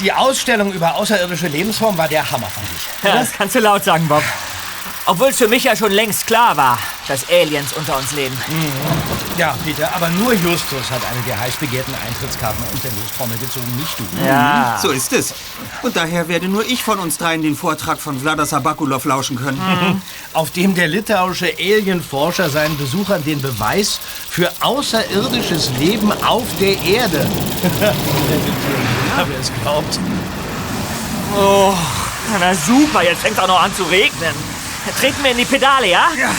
Die Ausstellung über außerirdische Lebensformen war der Hammer, fand ich. Ja, das kannst du laut sagen, Bob. Obwohl es für mich ja schon längst klar war, dass Aliens unter uns leben. Ja, Peter, aber nur Justus hat eine der heiß begehrten Eintrittskarten aus der Lostrommel gezogen, nicht du. Ja. So ist es. Und daher werde nur ich von uns dreien den Vortrag von Vlada Sabakulov lauschen können. Auf dem der litauische Alienforscher seinen Besuchern den Beweis für außerirdisches Leben auf der Erde. Wer es glaubt. Oh, na super, jetzt fängt auch noch an zu regnen. Treten wir in die Pedale, ja? Ja,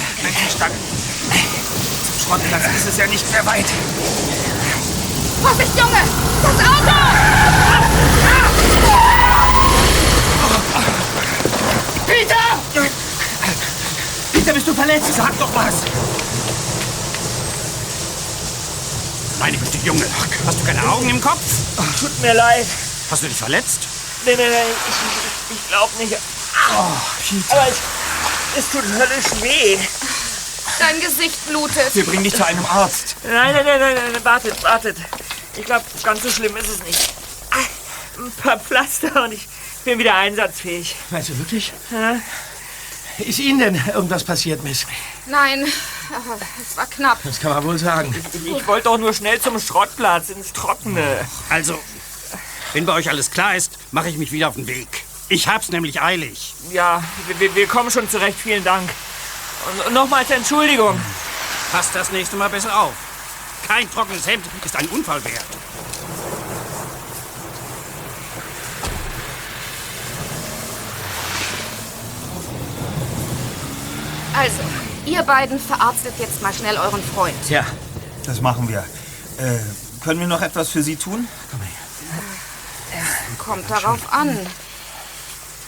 stark. Zum Schrottplatz ist es ja nicht mehr weit. Vorsicht, Junge! Das Auto! Peter! Peter, bist du verletzt? Sag doch was. Meine Güte, Junge, hast du keine Augen im Kopf? Tut mir leid. Hast du dich verletzt? Nee, nee, nee, ich, ich glaub nicht. Aber es, es tut höllisch weh. Dein Gesicht blutet. Wir bringen dich zu einem Arzt. Nein, nein, nein, nein, nein, wartet, wartet. Ich glaube, ganz so schlimm ist es nicht. Ein paar Pflaster und ich bin wieder einsatzfähig. Meinst du wirklich? Ja. Ist Ihnen denn irgendwas passiert, Miss? Nein, aber es war knapp. Das kann man wohl sagen. Ich, ich wollte doch nur schnell zum Schrottplatz, ins Trockene. Also, wenn bei euch alles klar ist, mache ich mich wieder auf den Weg. Ich hab's nämlich eilig. Ja, wir- wir, kommen schon zurecht, vielen Dank. Und nochmals Entschuldigung. Passt das nächste Mal besser auf. Kein trockenes Hemd ist ein Unfall wert. Also, ihr beiden verarztet jetzt mal schnell euren Freund. Tja, Das machen wir. Äh, können wir noch etwas für Sie tun? Kommt darauf an.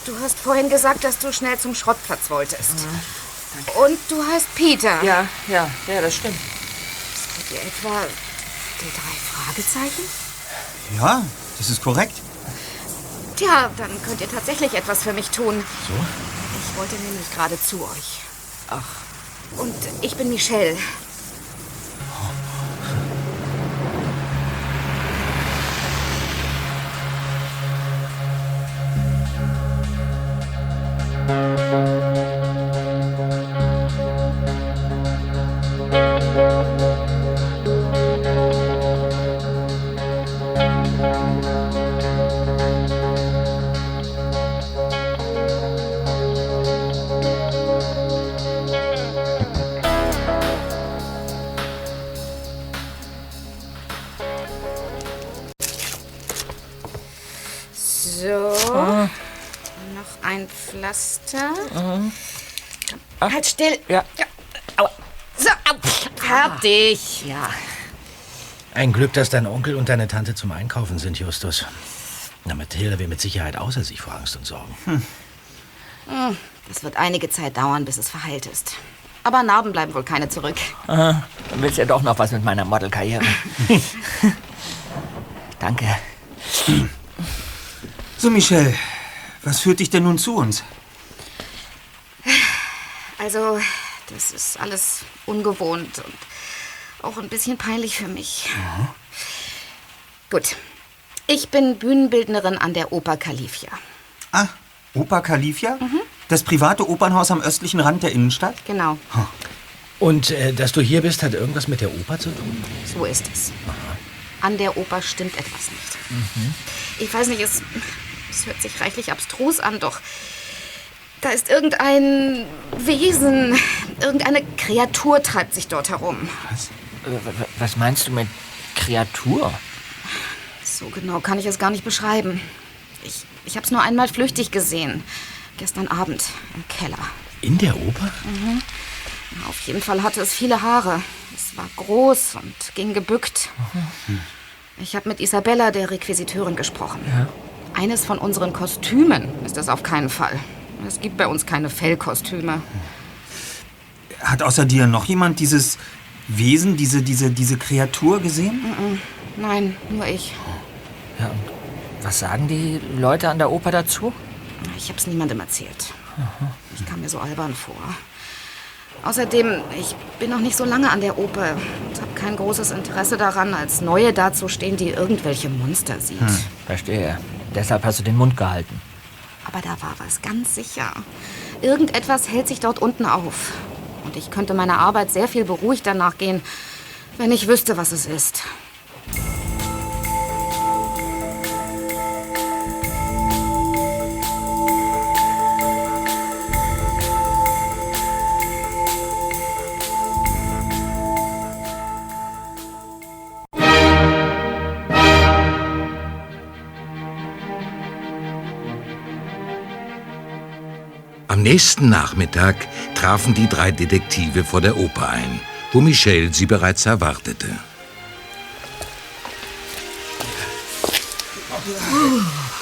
Du hast vorhin gesagt, dass du schnell zum Schrottplatz wolltest. Und du heißt Peter. Ja, ja, ja, das stimmt. Seid ihr etwa die drei Fragezeichen? Ja, das ist korrekt. Tja, dann könnt ihr tatsächlich etwas für mich tun. So? Ich wollte nämlich gerade zu euch. Ach. Und ich bin Michelle. Halt still. Ja. Aua. So, au. fertig. Ja. ein Glück, dass dein Onkel und deine Tante zum Einkaufen sind, Justus. Na, Mathilda wäre mit Sicherheit außer sich vor Angst und Sorgen. Das wird einige Zeit dauern, bis es verheilt ist. Aber Narben bleiben wohl keine zurück. Dann willst ja doch noch was mit meiner Modelkarriere. Danke. So, Michelle, was führt dich denn nun zu uns? Also, das ist alles ungewohnt und auch ein bisschen peinlich für mich. Gut. Ich bin Bühnenbildnerin an der Oper Kalifia. Ah, Oper Kalifia? Das private Opernhaus am östlichen Rand der Innenstadt? Genau, Und äh, dass du hier bist, hat irgendwas mit der Oper zu tun? so ist es. An der Oper stimmt etwas nicht. Ich weiß nicht, es, es hört sich reichlich abstrus an, doch da ist irgendein Wesen, irgendeine Kreatur treibt sich dort herum. Äh, w- Was meinst du mit Kreatur? So genau kann ich es gar nicht beschreiben. Ich, ich habe es nur einmal flüchtig gesehen. Gestern Abend im Keller. In der Oper? Auf jeden Fall hatte es viele Haare. Es war groß und ging gebückt. Ich habe mit Isabella, der Requisiteurin, gesprochen. Eines von unseren Kostümen ist es auf keinen Fall. Es gibt bei uns keine Fellkostüme. Hat außer dir noch jemand dieses Wesen, diese, diese, diese Kreatur gesehen? Nein, nur ich. Ja, und was sagen die Leute an der Oper dazu? Ich habe es niemandem erzählt. Ich kam mir so albern vor. Außerdem, ich bin noch nicht so lange an der Oper und habe kein großes Interesse daran, als Neue dazustehen, die irgendwelche Monster sieht. Verstehe. Deshalb hast du den Mund gehalten. Aber da war was, ganz sicher. Irgendetwas hält sich dort unten auf. Und ich könnte meiner Arbeit sehr viel beruhigter nachgehen, wenn ich wüsste, was es ist. Am nächsten Nachmittag trafen die drei Detektive vor der Oper ein, wo Michelle sie bereits erwartete.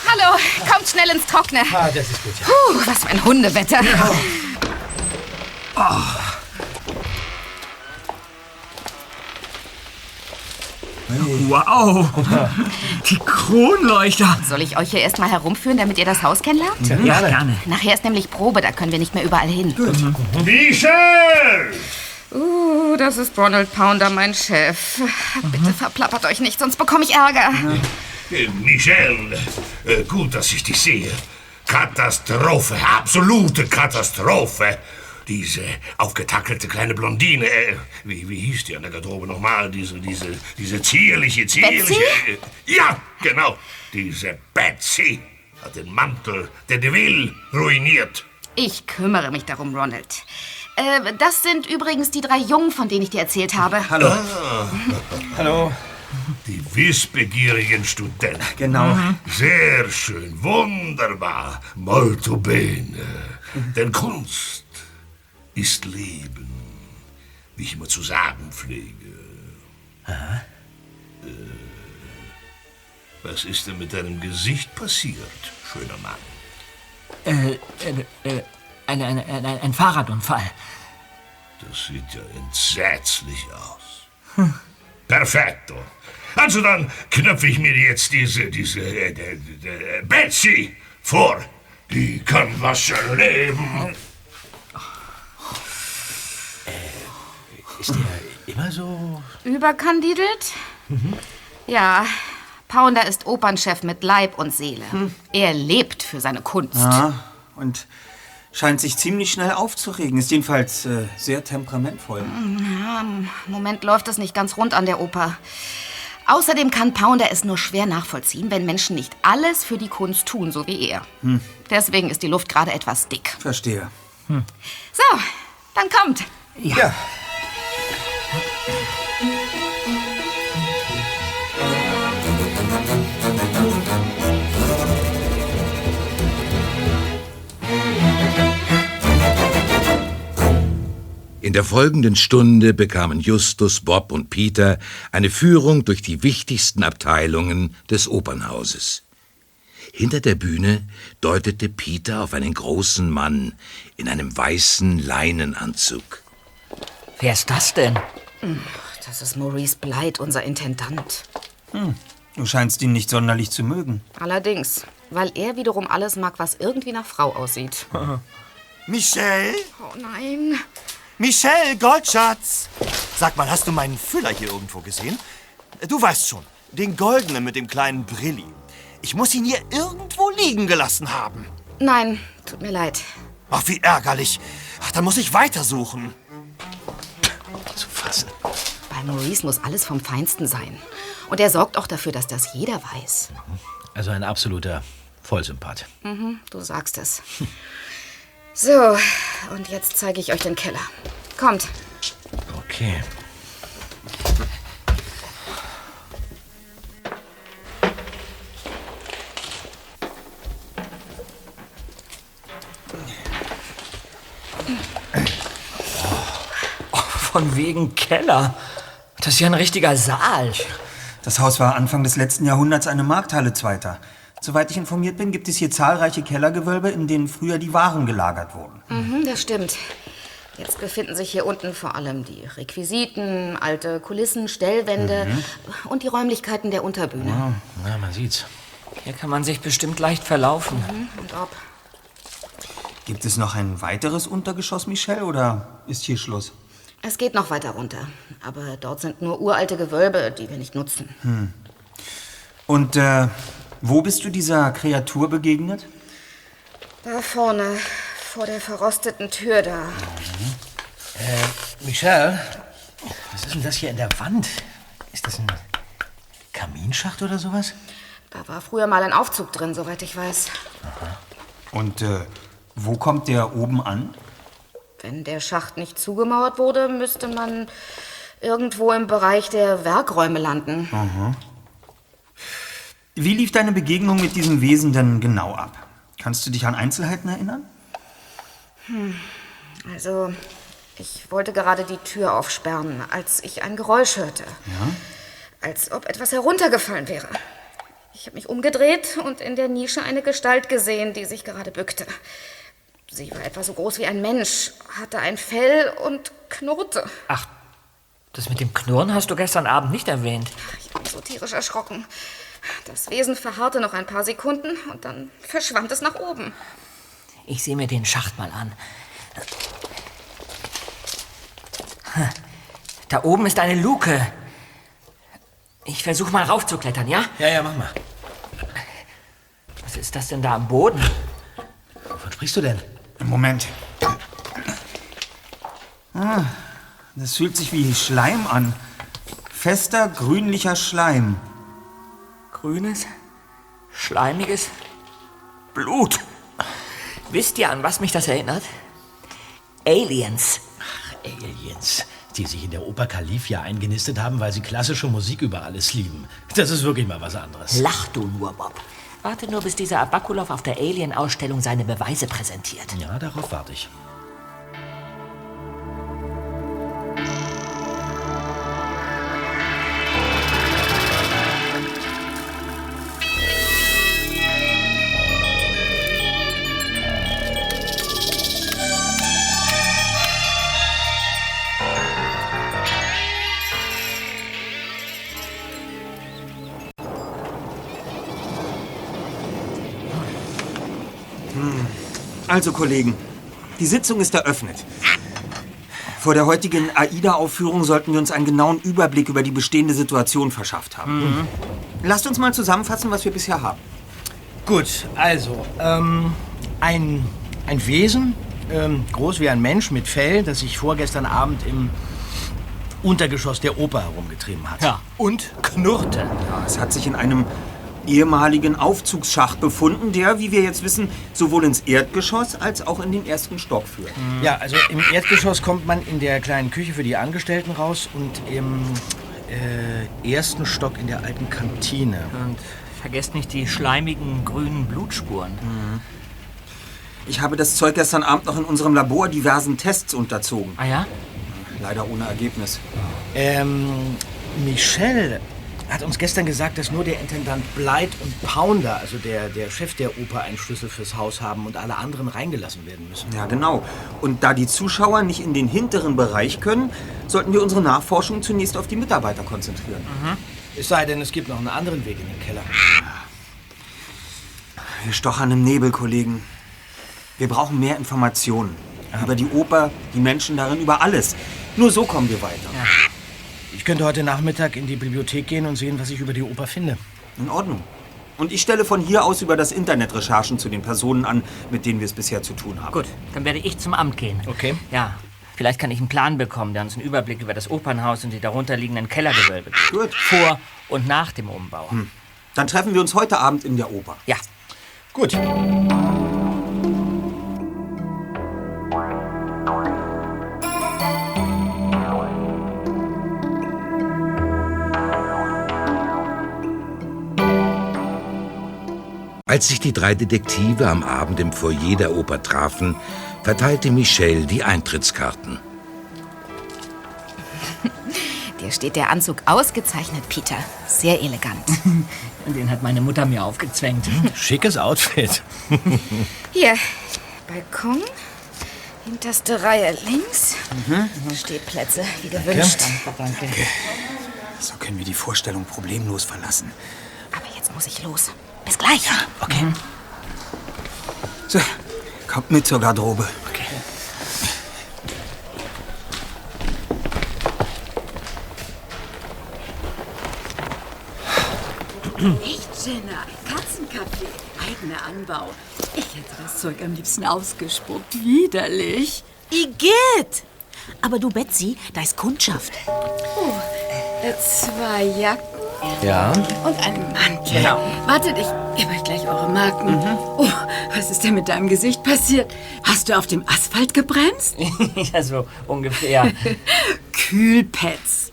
Hallo, kommt schnell ins Trockene. Ah, das ist gut, ja. Puh, was für ein Hundewetter. Wow! Die Kronleuchter! Soll ich euch hier erstmal herumführen, damit ihr das Haus kennenlernt? Ja, gerne. Nachher ist nämlich Probe, da können wir nicht mehr überall hin. Michel! Uh, das ist Ronald Pounder, mein Chef. Bitte verplappert euch nicht, sonst bekomme ich Ärger. Äh, Michel, äh, gut, dass ich dich sehe. Katastrophe, absolute Katastrophe. Diese aufgetackelte kleine Blondine, äh, wie, wie hieß die an der Garderobe nochmal? Diese, diese, diese zierliche, zierliche... Betsy? Äh, ja, genau. Diese Betsy hat den Mantel der Deville ruiniert. Ich kümmere mich darum, Ronald. Äh, das sind übrigens die drei Jungen, von denen ich dir erzählt habe. Hallo. Hallo. Die wissbegierigen Studenten. Genau. Sehr schön, wunderbar, molto bene. Denn Kunst ist Leben, wie ich immer zu sagen pflege. Äh, was ist denn mit deinem Gesicht passiert, schöner Mann? Äh, äh, äh, ein, ein, ein, ein Fahrradunfall. Das sieht ja entsetzlich aus. Perfetto. Also dann knöpfe ich mir jetzt diese, diese, äh, äh, äh, Betsy vor. Die kann was erleben. Ist der immer so... Überkandidelt? Ja, Pounder ist Opernchef mit Leib und Seele. Er lebt für seine Kunst. Ja, und scheint sich ziemlich schnell aufzuregen. Ist jedenfalls äh, sehr temperamentvoll. Ja, Im Moment läuft es nicht ganz rund an der Oper. Außerdem kann Pounder es nur schwer nachvollziehen, wenn Menschen nicht alles für die Kunst tun, so wie er. Deswegen ist die Luft gerade etwas dick. Verstehe. So, dann kommt. Ja. In der folgenden Stunde bekamen Justus, Bob und Peter eine Führung durch die wichtigsten Abteilungen des Opernhauses. Hinter der Bühne deutete Peter auf einen großen Mann in einem weißen Leinenanzug. Wer ist das denn? Das ist Maurice Blight, unser Intendant. Du scheinst ihn nicht sonderlich zu mögen. Allerdings, weil er wiederum alles mag, was irgendwie nach Frau aussieht. Michelle? Oh nein. Michelle, Goldschatz! Sag mal, hast du meinen Füller hier irgendwo gesehen? Du weißt schon, den goldenen mit dem kleinen Brilli. Ich muss ihn hier irgendwo liegen gelassen haben. Nein, tut mir leid. Ach, wie ärgerlich. Ach, dann muss ich weitersuchen. Zu fassen. Bei Maurice muss alles vom Feinsten sein. Und er sorgt auch dafür, dass das jeder weiß. Also ein absoluter Vollsympath. Du sagst es. So, und jetzt zeige ich euch den Keller. Kommt. Okay. Von wegen Keller. Das ist ja ein richtiger Saal. Das Haus war Anfang des letzten Jahrhunderts eine Markthalle zweiter. Soweit ich informiert bin, gibt es hier zahlreiche Kellergewölbe, in denen früher die Waren gelagert wurden. Mhm, das stimmt. Jetzt befinden sich hier unten vor allem die Requisiten, alte Kulissen, Stellwände und die Räumlichkeiten der Unterbühne. Ja, man sieht's. Hier kann man sich bestimmt leicht verlaufen. Und ob. Gibt es noch ein weiteres Untergeschoss, Michelle, oder ist hier Schluss? Es geht noch weiter runter. Aber dort sind nur uralte Gewölbe, die wir nicht nutzen. Hm. Und äh, wo bist du dieser Kreatur begegnet? Da vorne, vor der verrosteten Tür da. Äh, Michelle, was ist denn das hier in der Wand? Ist das ein Kaminschacht oder sowas? Da war früher mal ein Aufzug drin, soweit ich weiß. Und äh, wo kommt der oben an? Wenn der Schacht nicht zugemauert wurde, müsste man irgendwo im Bereich der Werkräume landen. Aha. Wie lief deine Begegnung mit diesem Wesen denn genau ab? Kannst du dich an Einzelheiten erinnern? Hm. Also, ich wollte gerade die Tür aufsperren, als ich ein Geräusch hörte. Ja. Als ob etwas heruntergefallen wäre. Ich habe mich umgedreht und in der Nische eine Gestalt gesehen, die sich gerade bückte. Sie war etwa so groß wie ein Mensch, hatte ein Fell und knurrte. Ach, das mit dem Knurren hast du gestern Abend nicht erwähnt. Ich bin so tierisch erschrocken. Das Wesen verharrte noch ein paar Sekunden und dann verschwand es nach oben. Ich sehe mir den Schacht mal an. Da oben ist eine Luke. Ich versuche mal raufzuklettern, ja? Ja, ja, mach mal. Was ist das denn da am Boden? Wovon sprichst du denn? Moment. Ah, das fühlt sich wie Schleim an. Fester, grünlicher Schleim. Grünes, schleimiges Blut. Wisst ihr, an was mich das erinnert? Aliens. Aliens, die sich in der Oper Califia eingenistet haben, weil sie klassische Musik über alles lieben. Das ist wirklich mal was anderes. Lach du nur, Bob. Warte nur, bis dieser Abakulov auf der Alien-Ausstellung seine Beweise präsentiert. Ja, darauf warte ich. Also, Kollegen, die Sitzung ist eröffnet. Vor der heutigen AIDA-Aufführung sollten wir uns einen genauen Überblick über die bestehende Situation verschafft haben. Mhm. Lasst uns mal zusammenfassen, was wir bisher haben. Gut, also, ähm, ein, ein Wesen, ähm, groß wie ein Mensch mit Fell, das sich vorgestern Abend im Untergeschoss der Oper herumgetrieben hat. Ja, und knurrte. Ja, es hat sich in einem ehemaligen Aufzugsschacht befunden, der, wie wir jetzt wissen, sowohl ins Erdgeschoss als auch in den ersten Stock führt. Ja, also im Erdgeschoss kommt man in der kleinen Küche für die Angestellten raus und im äh, ersten Stock in der alten Kantine. Und vergesst nicht die schleimigen grünen Blutspuren. Ich habe das Zeug gestern Abend noch in unserem Labor diversen Tests unterzogen. Ah ja? Leider ohne Ergebnis. Ähm, Michelle hat uns gestern gesagt, dass nur der Intendant Blight und Pounder, also der, der Chef der Oper, einen Schlüssel fürs Haus haben und alle anderen reingelassen werden müssen. Ja, genau. Und da die Zuschauer nicht in den hinteren Bereich können, sollten wir unsere Nachforschung zunächst auf die Mitarbeiter konzentrieren. Es sei denn, es gibt noch einen anderen Weg in den Keller. Wir stochern im Nebel, Kollegen. Wir brauchen mehr Informationen. Über die Oper, die Menschen darin, über alles. Nur so kommen wir weiter. Ich könnte heute Nachmittag in die Bibliothek gehen und sehen, was ich über die Oper finde. In Ordnung. Und ich stelle von hier aus über das Internet Recherchen zu den Personen an, mit denen wir es bisher zu tun haben. Gut, dann werde ich zum Amt gehen. Okay. Ja, vielleicht kann ich einen Plan bekommen, der uns einen Überblick über das Opernhaus und die darunterliegenden Kellergewölbe gibt. Gut. Vor und nach dem Umbau. Hm. Dann treffen wir uns heute Abend in der Oper. Ja. Gut. Als sich die drei Detektive am Abend im Foyer der Oper trafen, verteilte Michelle die Eintrittskarten. Dir steht der Anzug ausgezeichnet, Peter. Sehr elegant. Den hat meine Mutter mir aufgezwängt. Schickes Outfit. Hier, Balkon. Hinterste Reihe links. Stehplätze, wie gewünscht. Danke. So können wir die Vorstellung problemlos verlassen. Aber jetzt muss ich los. Bis gleich. Okay. So, Kommt mit zur Garderobe. Okay. Echt, Jenna? Katzenkaffee. Eigener Anbau. Ich hätte das Zeug am liebsten ausgespuckt. Widerlich. Igitt! Aber du, Betsy, da ist Kundschaft. Oh, äh, zwei Jacken Ja? und einen Mantel. Genau. Wartet, ich gebe euch gleich eure Marken. Oh, was ist denn mit deinem Gesicht passiert? Hast du auf dem Asphalt gebremst? ja, so ungefähr. Kühlpads.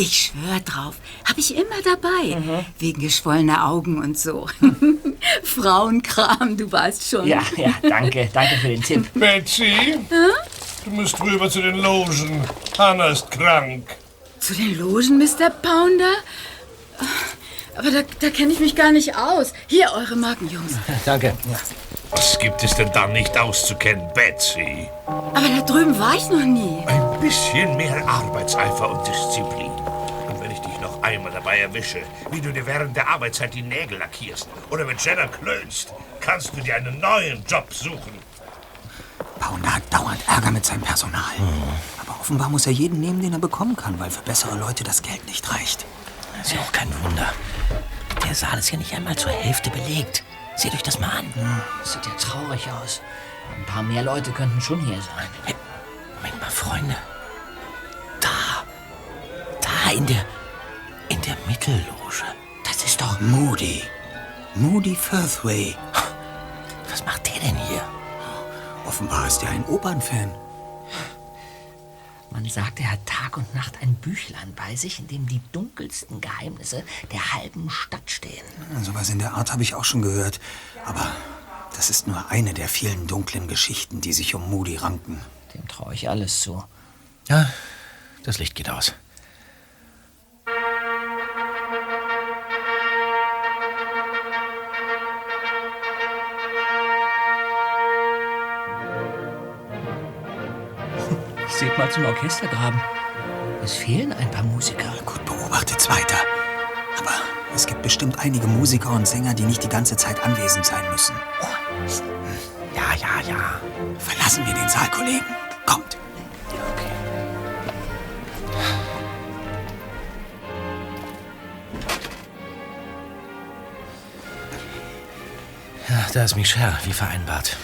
Ich schwör drauf, habe ich immer dabei. Wegen geschwollener Augen und so. Frauenkram, du weißt schon. Ja, ja, danke, danke für den Tipp. Betsy, du musst rüber zu den Logen. Hanna ist krank. Zu den Logen, Mr. Pounder? Aber da, da kenne ich mich gar nicht aus. Hier, eure Marken, Jungs. Danke. Was gibt es denn da nicht auszukennen, Betsy? Aber da drüben war ich noch nie. Ein bisschen mehr Arbeitseifer und Disziplin. Und wenn ich dich noch einmal dabei erwische, wie du dir während der Arbeitszeit die Nägel lackierst oder mit Jenna klönst, kannst du dir einen neuen Job suchen. Pounder hat dauernd Ärger mit seinem Personal. Aber offenbar muss er jeden nehmen, den er bekommen kann, weil für bessere Leute das Geld nicht reicht. Das ist ja auch kein Wunder. Der Saal ist ja nicht einmal zur Hälfte belegt. Seht euch das mal an. Das sieht ja traurig aus. Ein paar mehr Leute könnten schon hier sein. Hey, Moment mal, Freunde. Da. Da in der. in der Mittelloge. Das ist doch. Moody. Moody Firthway. Was macht der denn hier? Offenbar ist er ein Opernfan. Man sagt, er hat Tag und Nacht ein Büchlein bei sich, in dem die dunkelsten Geheimnisse der halben Stadt stehen. Sowas in der Art habe ich auch schon gehört. Aber das ist nur eine der vielen dunklen Geschichten, die sich um Moody ranken. Dem traue ich alles zu. Ja, das Licht geht aus. Seht mal zum Orchestergraben. Es fehlen ein paar Musiker. Gut beobachtet's weiter. Aber es gibt bestimmt einige Musiker und Sänger, die nicht die ganze Zeit anwesend sein müssen. Ja, ja, ja. Verlassen wir den Saal, Kollegen. Kommt. Ja, da ist Michelle, wie vereinbart.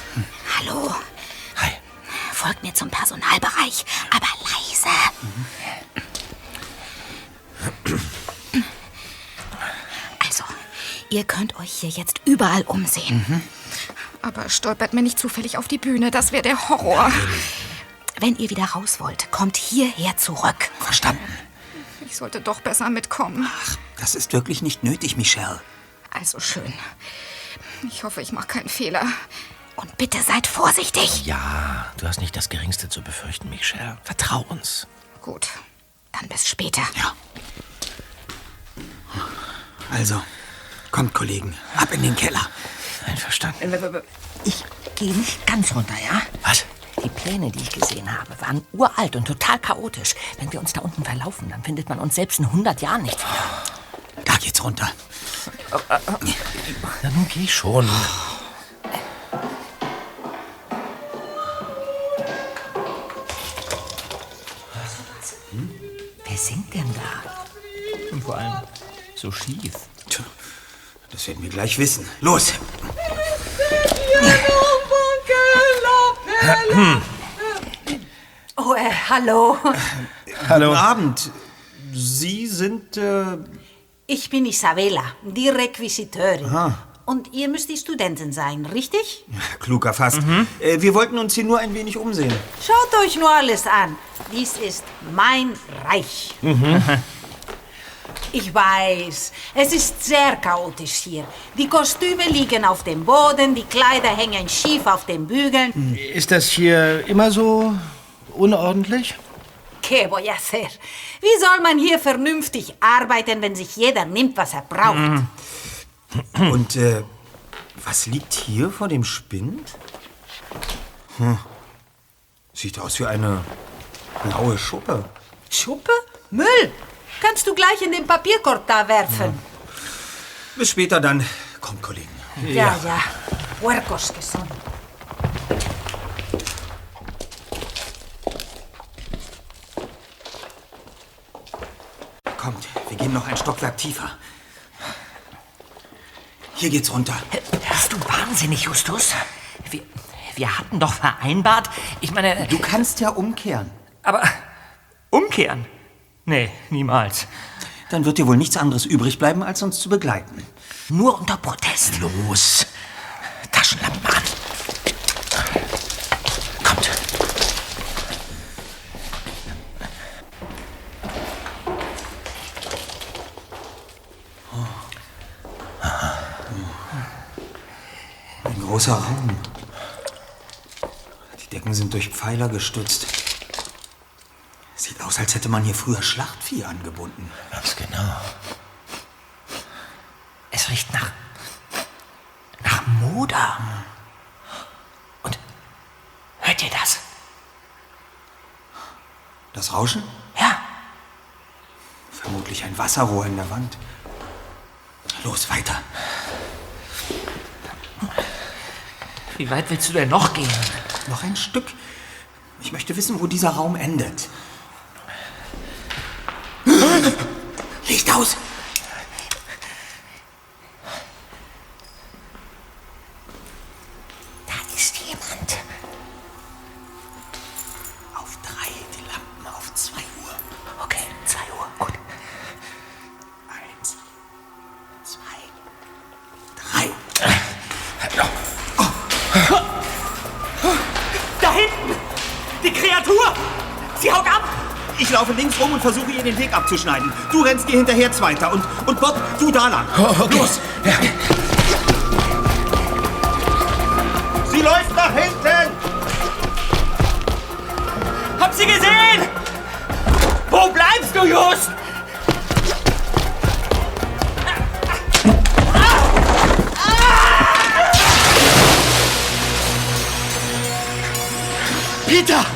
Hallo. Folgt mir zum Personalbereich, aber leise. Also, ihr könnt euch hier jetzt überall umsehen. Aber stolpert mir nicht zufällig auf die Bühne, das wäre der Horror. Wenn ihr wieder raus wollt, kommt hierher zurück. Verstanden. Ich sollte doch besser mitkommen. Das ist wirklich nicht nötig, Michelle. Also schön. Ich hoffe, ich mache keinen Fehler. Und bitte seid vorsichtig. Ja, du hast nicht das Geringste zu befürchten, Michelle. Vertrau uns. Gut, dann bis später. Ja. Also, kommt, Kollegen. Ab in den Keller. Einverstanden. Ich gehe nicht ganz runter, ja? Was? Die Pläne, die ich gesehen habe, waren uralt und total chaotisch. Wenn wir uns da unten verlaufen, dann findet man uns selbst in 100 Jahren nicht wieder. Da geht's runter. Na, nun geh schon. Denn da? Und vor allem so schief. Tja, das werden wir gleich wissen. Los! Oh, äh, hallo. Hallo. Guten Abend. Sie sind, äh, Ich bin Isabella, die Requisiteurin. Aha. Und ihr müsst die Studentin sein, richtig? klug erfasst. Äh, wir wollten uns hier nur ein wenig umsehen. Schaut euch nur alles an. Dies ist mein Reich. Ich weiß, es ist sehr chaotisch hier. Die Kostüme liegen auf dem Boden, die Kleider hängen schief auf den Bügeln. Ist das hier immer so unordentlich? ¿Qué voy a hacer? Wie soll man hier vernünftig arbeiten, wenn sich jeder nimmt, was er braucht? Und äh, was liegt hier vor dem Spind? Hm. Sieht aus wie eine blaue Schuppe. Schuppe? Müll! Kannst du gleich in den Papierkorb da werfen. Ja. Bis später dann. Kommt, Kollegen. Ja, ja. ja. Puercos que son. Kommt, wir gehen noch ein Stockwerk tiefer. Hier geht's runter. Bist du wahnsinnig, Justus? Wir, wir hatten doch vereinbart. Ich meine. Du kannst ja umkehren. Aber umkehren? Nee, niemals. Dann wird dir wohl nichts anderes übrig bleiben, als uns zu begleiten. Nur unter Protest. Los. Taschenlampen an. Großer Raum. Die Decken sind durch Pfeiler gestützt. Sieht aus, als hätte man hier früher Schlachtvieh angebunden. Ganz genau. Es riecht nach. nach Moder. Und. hört ihr das? Das Rauschen? Ja. Vermutlich ein Wasserrohr in der Wand. Los, weiter. Wie weit willst du denn noch gehen? Noch ein Stück. Ich möchte wissen, wo dieser Raum endet. Licht aus! Abzuschneiden. Du rennst ihr hinterher zweiter und, und Bob, du da lang. okay. Los! Ja. Sie läuft nach hinten! Hab sie gesehen! Wo bleibst du, Just? Peter!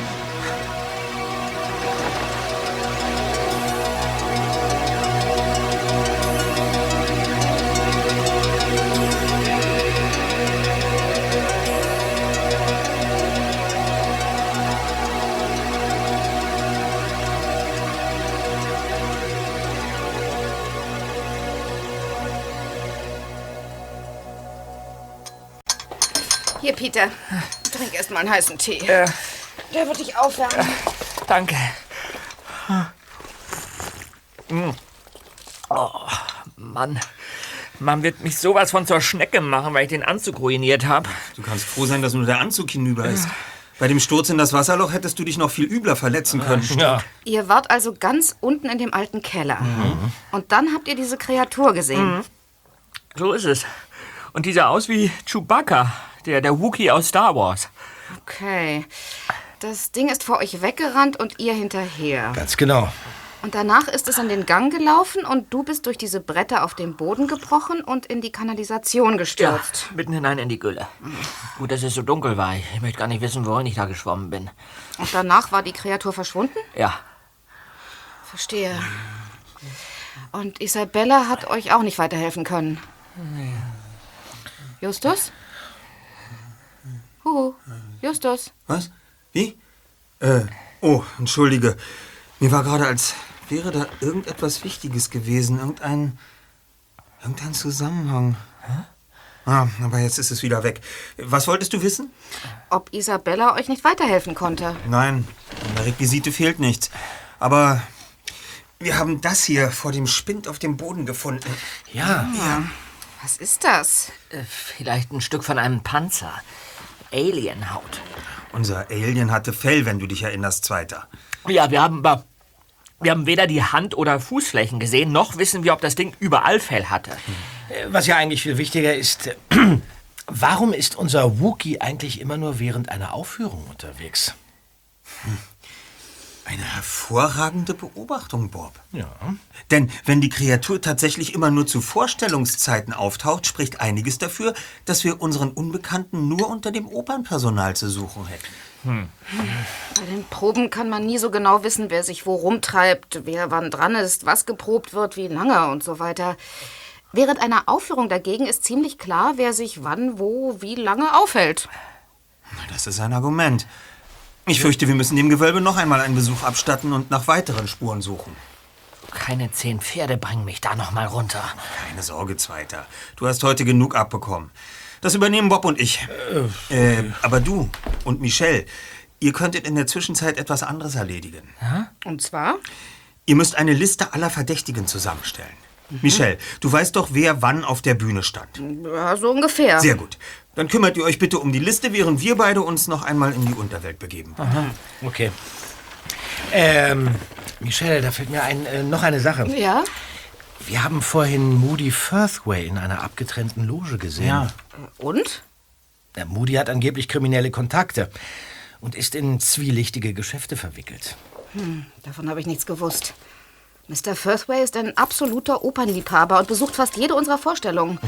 Peter. Trink erst mal einen heißen Tee. Äh, Der wird dich aufwärmen. danke. Mm. Oh, Mann. Man wird mich sowas von zur Schnecke machen, weil ich den Anzug ruiniert habe. Du kannst froh sein, dass nur der Anzug hinüber ist. Bei dem Sturz in das Wasserloch hättest du dich noch viel übler verletzen können. Ja. Ihr wart also ganz unten in dem alten Keller. Und dann habt ihr diese Kreatur gesehen. So ist es. Und die sah aus wie Chewbacca, der, der Wookie aus Star Wars. Okay. Das Ding ist vor euch weggerannt und ihr hinterher. Ganz genau. Und danach ist es in den Gang gelaufen und du bist durch diese Bretter auf den Boden gebrochen und in die Kanalisation gestürzt. mitten hinein in die Gülle. Gut, dass es so dunkel war. Ich möchte gar nicht wissen, wohin ich da geschwommen bin. Und danach war die Kreatur verschwunden? Ja, Verstehe. Und Isabella hat euch auch nicht weiterhelfen können. Justus? Huhu, Justus. Was? Wie? Äh, oh, entschuldige. Mir war gerade, als wäre da irgendetwas Wichtiges gewesen. Irgendein. irgendein Zusammenhang. Ah, aber jetzt ist es wieder weg. Was wolltest du wissen? Ob Isabella euch nicht weiterhelfen konnte. Nein, in der Requisite fehlt nichts. Aber wir haben das hier vor dem Spind auf dem Boden gefunden. Ja. Ja. Was ist das? Äh, vielleicht ein Stück von einem Panzer. Alienhaut. Unser Alien hatte Fell, wenn du dich erinnerst, Zweiter. Ja, wir haben, aber- wir haben weder die Hand- oder Fußflächen gesehen, noch wissen wir, ob das Ding überall Fell hatte. Äh, Was ja eigentlich viel wichtiger ist, äh, warum ist unser Wookie eigentlich immer nur während einer Aufführung unterwegs? Eine hervorragende Beobachtung, Bob. Ja. Denn wenn die Kreatur tatsächlich immer nur zu Vorstellungszeiten auftaucht, spricht einiges dafür, dass wir unseren Unbekannten nur unter dem Opernpersonal zu suchen hätten. Bei den Proben kann man nie so genau wissen, wer sich wo rumtreibt, wer wann dran ist, was geprobt wird, wie lange und so weiter. Während einer Aufführung dagegen ist ziemlich klar, wer sich wann, wo, wie lange aufhält. Das ist ein Argument. Ich fürchte, wir müssen dem Gewölbe noch einmal einen Besuch abstatten und nach weiteren Spuren suchen. Keine zehn Pferde bringen mich da noch mal runter. Keine Sorge, Zweiter. Du hast heute genug abbekommen. Das übernehmen Bob und ich. Äh, aber du und Michelle, ihr könntet in der Zwischenzeit etwas anderes erledigen. Und zwar? Ihr müsst eine Liste aller Verdächtigen zusammenstellen. Michelle, du weißt doch, wer wann auf der Bühne stand. Ja, so ungefähr. Sehr gut. Dann kümmert ihr euch bitte um die Liste, während wir beide uns noch einmal in die Unterwelt begeben. Aha. Okay. Ähm, Michelle, da fällt mir ein, äh, noch eine Sache. Ja? Wir haben vorhin Moody Firthway in einer abgetrennten Loge gesehen. Ja. Und? Der Moody hat angeblich kriminelle Kontakte und ist in zwielichtige Geschäfte verwickelt. Hm, davon habe ich nichts gewusst. Mr. Firthway ist ein absoluter Opernliebhaber und besucht fast jede unserer Vorstellungen.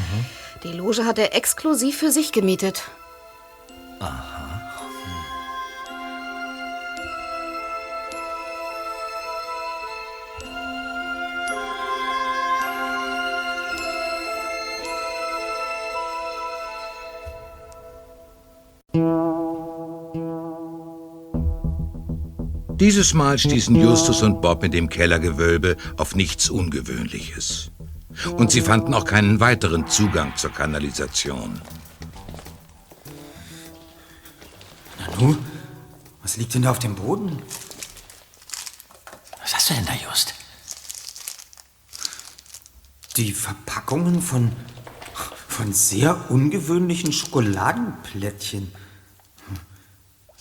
Die Loge hat er exklusiv für sich gemietet. Dieses Mal stießen Justus und Bob mit dem Kellergewölbe auf nichts Ungewöhnliches. Und sie fanden auch keinen weiteren Zugang zur Kanalisation. Nanu, was liegt denn da auf dem Boden? Was hast du denn da, Just? Die Verpackungen von, von sehr ungewöhnlichen Schokoladenplättchen.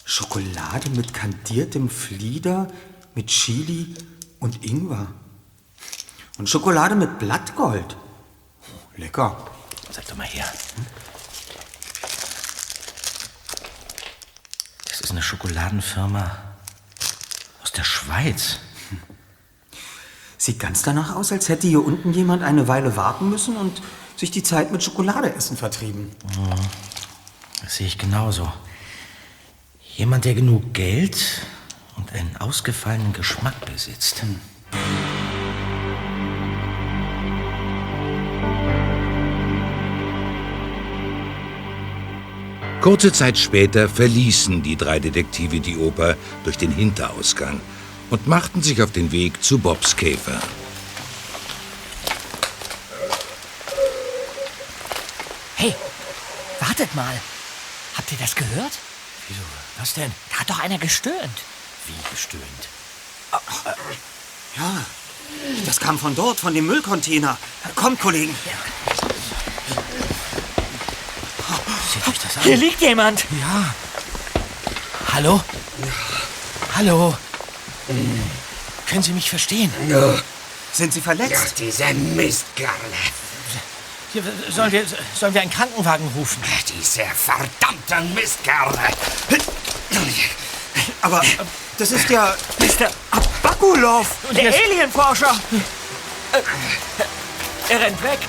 Schokolade mit kandiertem Flieder, mit Chili und Ingwer. Und Schokolade mit Blattgold. Oh, lecker. Sag doch mal her. Das ist eine Schokoladenfirma aus der Schweiz. Sieht ganz danach aus, als hätte hier unten jemand eine Weile warten müssen und sich die Zeit mit Schokoladeessen vertrieben. Ja, das sehe ich genauso. Jemand, der genug Geld und einen ausgefallenen Geschmack besitzt. Kurze Zeit später verließen die drei Detektive die Oper durch den Hinterausgang und machten sich auf den Weg zu Bobs Käfer. Hey, wartet mal. Habt ihr das gehört? Wieso? Was denn? Da hat doch einer gestöhnt. Wie gestöhnt? Ja, das kam von dort, von dem Müllcontainer. Kommt, Kollegen. Seht euch das an. Hier liegt jemand. Ja. Hallo? Hallo? Können Sie mich verstehen? Sind Sie verletzt? Diese Mistkerle. Hier, Sollen wir, sollen wir einen Krankenwagen rufen? Diese verdammten Mistkerle. Aber das ist ja Mr. Bakulov. Der Alienforscher. Äh, er rennt weg.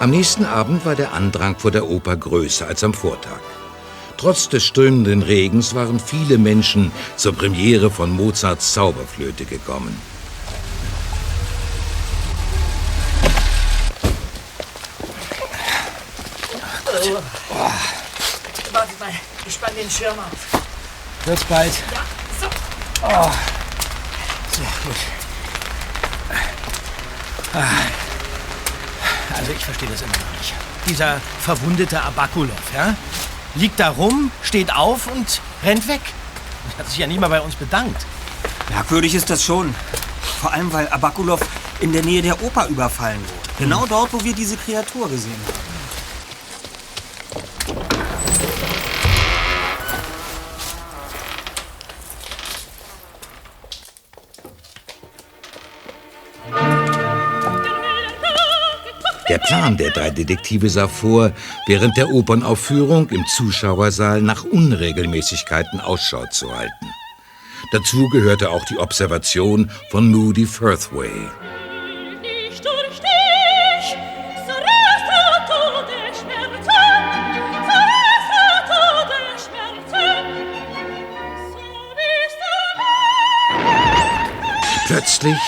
Am nächsten Abend war der Andrang vor der Oper größer als am Vortag. Trotz des strömenden Regens waren viele Menschen zur Premiere von Mozarts Zauberflöte gekommen. Wartet mal, ich spann den Schirm auf. Wird's bald. Ja, so. Oh. So, gut. Ah. Also ich verstehe das immer noch nicht. Dieser verwundete Abakulov, ja? Liegt da rum, steht auf und rennt weg. Hat sich ja nicht mal bei uns bedankt. Merkwürdig ist das schon. Vor allem, weil Abakulov in der Nähe der Oper überfallen wurde. Genau dort, wo wir diese Kreatur gesehen haben. Plan der drei Detektive sah vor, während der Opernaufführung im Zuschauersaal nach Unregelmäßigkeiten Ausschau zu halten. Dazu gehörte auch die Observation von Moody Firthway. Plötzlich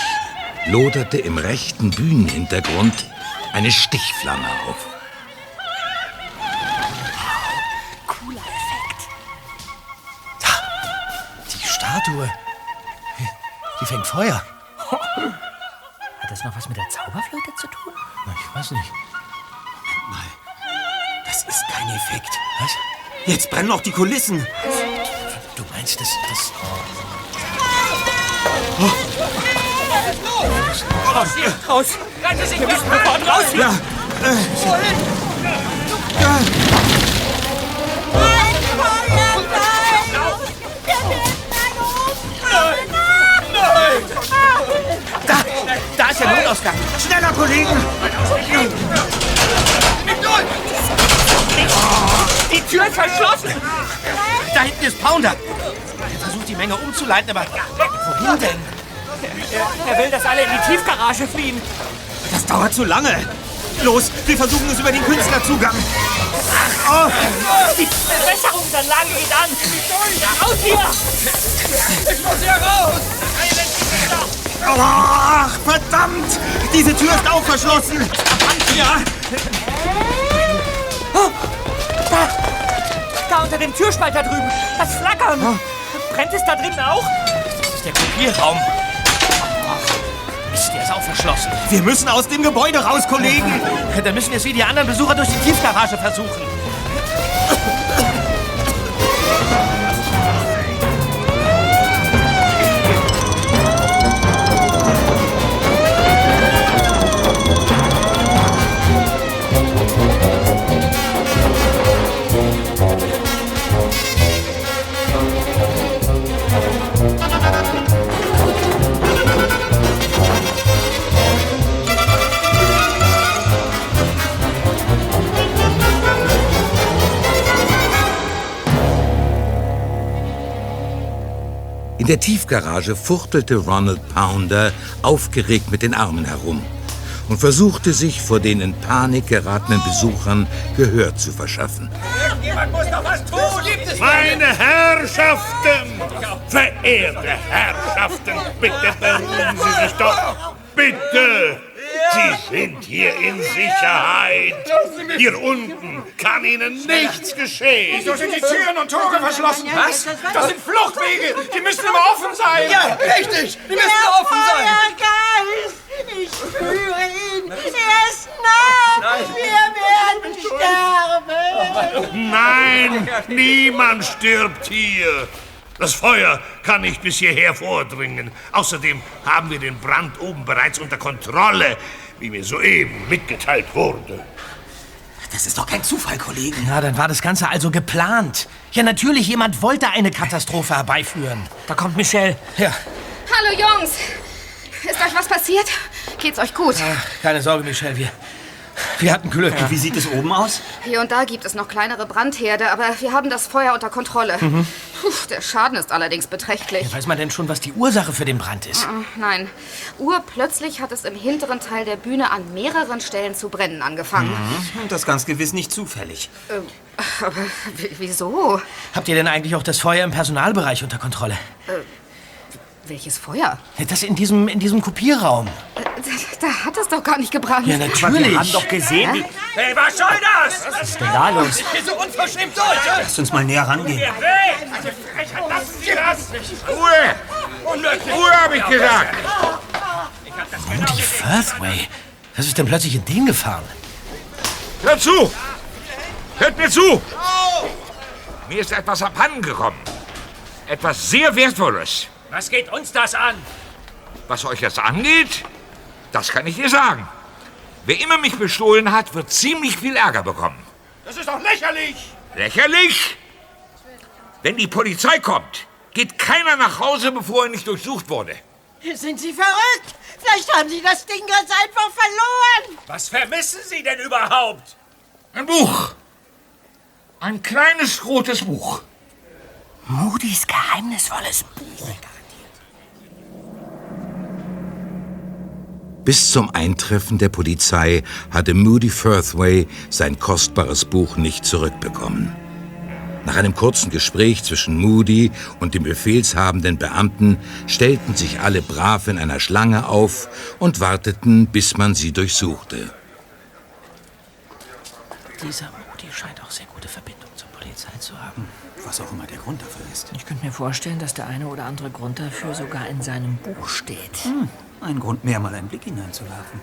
loderte im rechten Bühnenhintergrund eine Stichflamme auf. Cooler Effekt. Die Statue. Die fängt Feuer. Hat das noch was mit der Zauberflöte zu tun? Na, ich weiß nicht. Das ist kein Effekt. Was? Jetzt brennen auch die Kulissen. Du meinst, das... das Raus hier! Raus! Retten Sie sich! Wir müssen sofort raus! Ja. Wohin? Da! Da ist der Notausgang! Schneller, Kollegen! Die Tür ist verschlossen! Da hinten ist Pounder! Er versucht die Menge umzuleiten, aber wohin denn? Er, er will, dass alle in die Tiefgarage fliehen. Das dauert zu lange. Los, wir versuchen es über den Künstlerzugang. Oh. Die Bewässerungsanlage geht an! Raus hier! Ich muss hier raus! Oh, ach, verdammt! Diese Tür ist auch verschlossen. Ja. Oh, da! Da unter dem Türspalt da drüben! Das Flackern! Brennt es da drinnen auch? Das ist der Kopierraum. Der ist auch verschlossen. Wir müssen aus dem Gebäude raus, Kollegen. Dann müssen wir es wie die anderen Besucher durch die Tiefgarage versuchen. In der Tiefgarage fuchtelte Ronald Pounder aufgeregt mit den Armen herum und versuchte sich vor den in Panik geratenen Besuchern Gehör zu verschaffen. Jemand muss doch was tun! Meine Herrschaften! Verehrte Herrschaften, bitte beruhigen Sie sich doch! Bitte! Sind hier in Sicherheit. Hier unten kann Ihnen nichts geschehen. Wieso sind die Türen und Tore verschlossen? Was? Das sind Fluchtwege. Die müssen immer offen sein. Ja, richtig. Die müssen Der offen sein. Feuergeist! Ich spüre ihn! Er ist nah! Wir werden sterben! Nein, niemand stirbt hier. Das Feuer kann nicht bis hierher vordringen. Außerdem haben wir den Brand oben bereits unter Kontrolle, wie mir soeben mitgeteilt wurde. Das ist doch kein Zufall, Kollegen. Na, dann war das Ganze also geplant. Ja, natürlich, jemand wollte eine Katastrophe herbeiführen. Da kommt Michelle. Ja, Hallo Jungs! Ist euch was passiert? Geht's euch gut? keine Sorge, Michelle, wir, wir hatten Glück. Wie sieht es oben aus? Hier und da gibt es noch kleinere Brandherde, aber wir haben das Feuer unter Kontrolle. Mhm. Puh, der Schaden ist allerdings beträchtlich. Weiß man denn schon, was die Ursache für den Brand ist? Äh, Nein. Urplötzlich hat es im hinteren Teil der Bühne an mehreren Stellen zu brennen angefangen. Mhm. Und das ganz gewiss nicht zufällig. Äh, aber wieso? Habt ihr denn eigentlich auch das Feuer im Personalbereich unter Kontrolle? Äh, welches Feuer? Das in diesem, in diesem Kopierraum. Äh, Da, da hat es doch gar nicht gebrannt. Ja, natürlich. Wir haben doch gesehen, wie... Hey, was soll das? Was ist denn da los? Diese unverschämt Leute! Lasst uns mal näher rangehen. Weg! Also Frechheit, lassen Sie das! Ruhe! Unmöglich! Ruhe, habe ich gesagt! Moody Firthway? Was ist denn plötzlich in den gefahren? Hört zu! Hört mir zu! Mir ist etwas abhandengekommen. Etwas sehr Wertvolles. Was geht uns das an? Was euch das angeht, das kann ich dir sagen. Wer immer mich bestohlen hat, wird ziemlich viel Ärger bekommen. Das ist doch lächerlich! Lächerlich? Wenn die Polizei kommt, geht keiner nach Hause, bevor er nicht durchsucht wurde. Sind Sie verrückt? Vielleicht haben Sie das Ding ganz einfach verloren. Was vermissen Sie denn überhaupt? Ein Buch. Ein kleines rotes Buch. Moody's geheimnisvolles Buch. Bis zum Eintreffen der Polizei hatte Moody Firthway sein kostbares Buch nicht zurückbekommen. Nach einem kurzen Gespräch zwischen Moody und dem befehlshabenden Beamten stellten sich alle brav in einer Schlange auf und warteten, bis man sie durchsuchte. Dieser Moody scheint auch sehr gute Verbindung zur Polizei zu haben. Was auch immer der Grund dafür ist. Ich könnte mir vorstellen, dass der eine oder andere Grund dafür sogar in seinem Buch steht. Hm, ein Grund mehr, mal einen Blick hineinzuwerfen.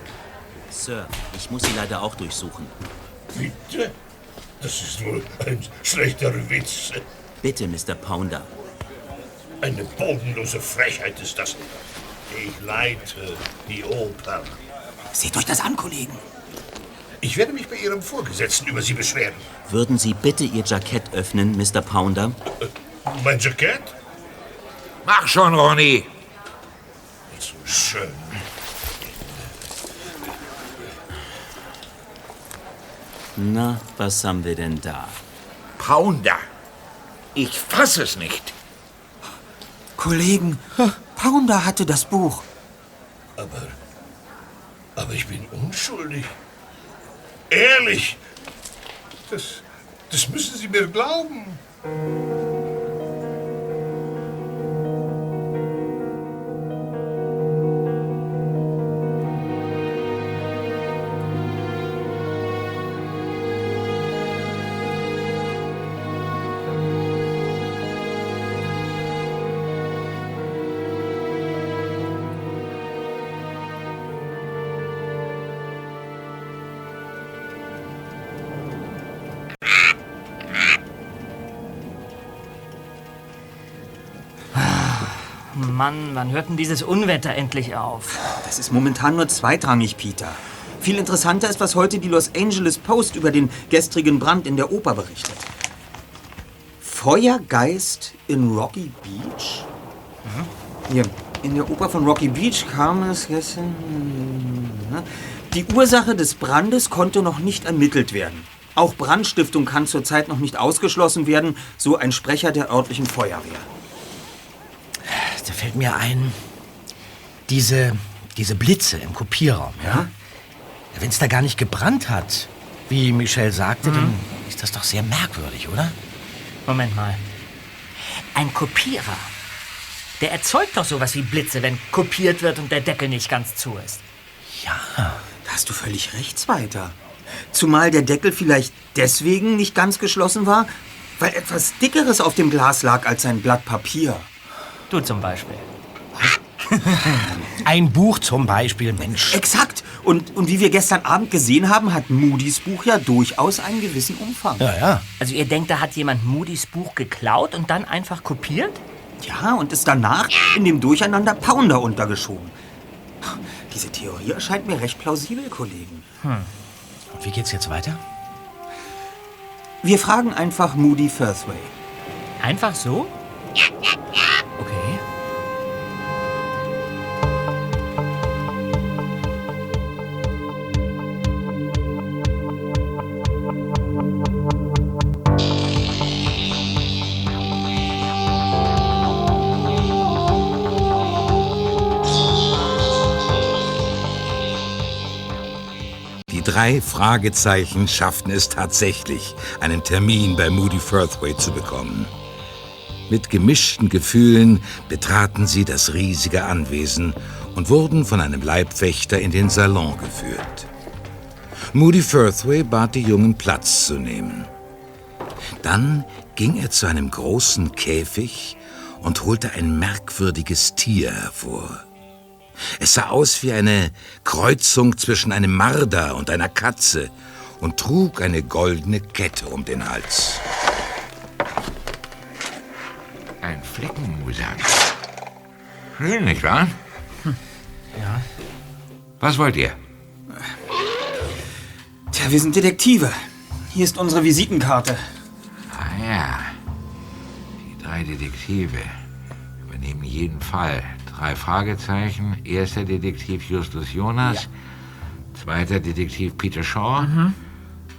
Sir, ich muss Sie leider auch durchsuchen. Bitte? Das ist wohl ein schlechter Witz. Bitte, Mr. Pounder. Eine bodenlose Frechheit ist das. Ich leite die Oper. Seht euch das an, Kollegen. Ich werde mich bei Ihrem Vorgesetzten über Sie beschweren. Würden Sie bitte Ihr Jackett öffnen, Mr. Pounder? Mein Jackett? Mach schon, Ronny. Schön. Na, was haben wir denn da? Pounder. Ich fasse es nicht. Kollegen, Pounder hatte das Buch. Aber. Aber ich bin unschuldig. Ehrlich. Das. Das müssen Sie mir glauben. Mann, wann hört denn dieses Unwetter endlich auf? Das ist momentan nur zweitrangig, Peter. Viel interessanter ist, was heute die Los Angeles Post über den gestrigen Brand in der Oper berichtet. Feuergeist in Rocky Beach? Hier, in der Oper von Rocky Beach kam es gestern. Die Ursache des Brandes konnte noch nicht ermittelt werden. Auch Brandstiftung kann zurzeit noch nicht ausgeschlossen werden, so ein Sprecher der örtlichen Feuerwehr. Da fällt mir ein, diese, diese Blitze im Kopierraum, ja? Wenn es da gar nicht gebrannt hat, wie Michel sagte, dann ist das doch sehr merkwürdig, oder? Moment mal. Ein Kopierer. Der erzeugt doch sowas wie Blitze, wenn kopiert wird und der Deckel nicht ganz zu ist. Ja, da hast du völlig recht, Zweiter. Zumal der Deckel vielleicht deswegen nicht ganz geschlossen war, weil etwas Dickeres auf dem Glas lag als ein Blatt Papier. Du zum Beispiel. Ein Buch zum Beispiel, Mensch. Exakt. Und, und wie wir gestern Abend gesehen haben, hat Moody's Buch ja durchaus einen gewissen Umfang. Ja, ja. Also ihr denkt, da hat jemand Moody's Buch geklaut und dann einfach kopiert? Ja, und ist danach in dem Durcheinander Pounder untergeschoben. Diese Theorie erscheint mir recht plausibel, Kollegen. Hm. Und wie geht's jetzt weiter? Wir fragen einfach Moody Firthway. Einfach so? Drei Fragezeichen schafften es tatsächlich, einen Termin bei Moody Firthway zu bekommen. Mit gemischten Gefühlen betraten sie das riesige Anwesen und wurden von einem Leibwächter in den Salon geführt. Moody Firthway bat die Jungen Platz zu nehmen. Dann ging er zu einem großen Käfig und holte ein merkwürdiges Tier hervor. Es sah aus wie eine Kreuzung zwischen einem Marder und einer Katze und trug eine goldene Kette um den Hals. Ein Fleckenmusang. Schön, nicht wahr? Ja. Was wollt ihr? Tja, wir sind Detektive. Hier ist unsere Visitenkarte. Ah ja. Die drei Detektive übernehmen jeden Fall. Drei Fragezeichen. Erster Detektiv Justus Jonas. Zweiter Detektiv Peter Shaw.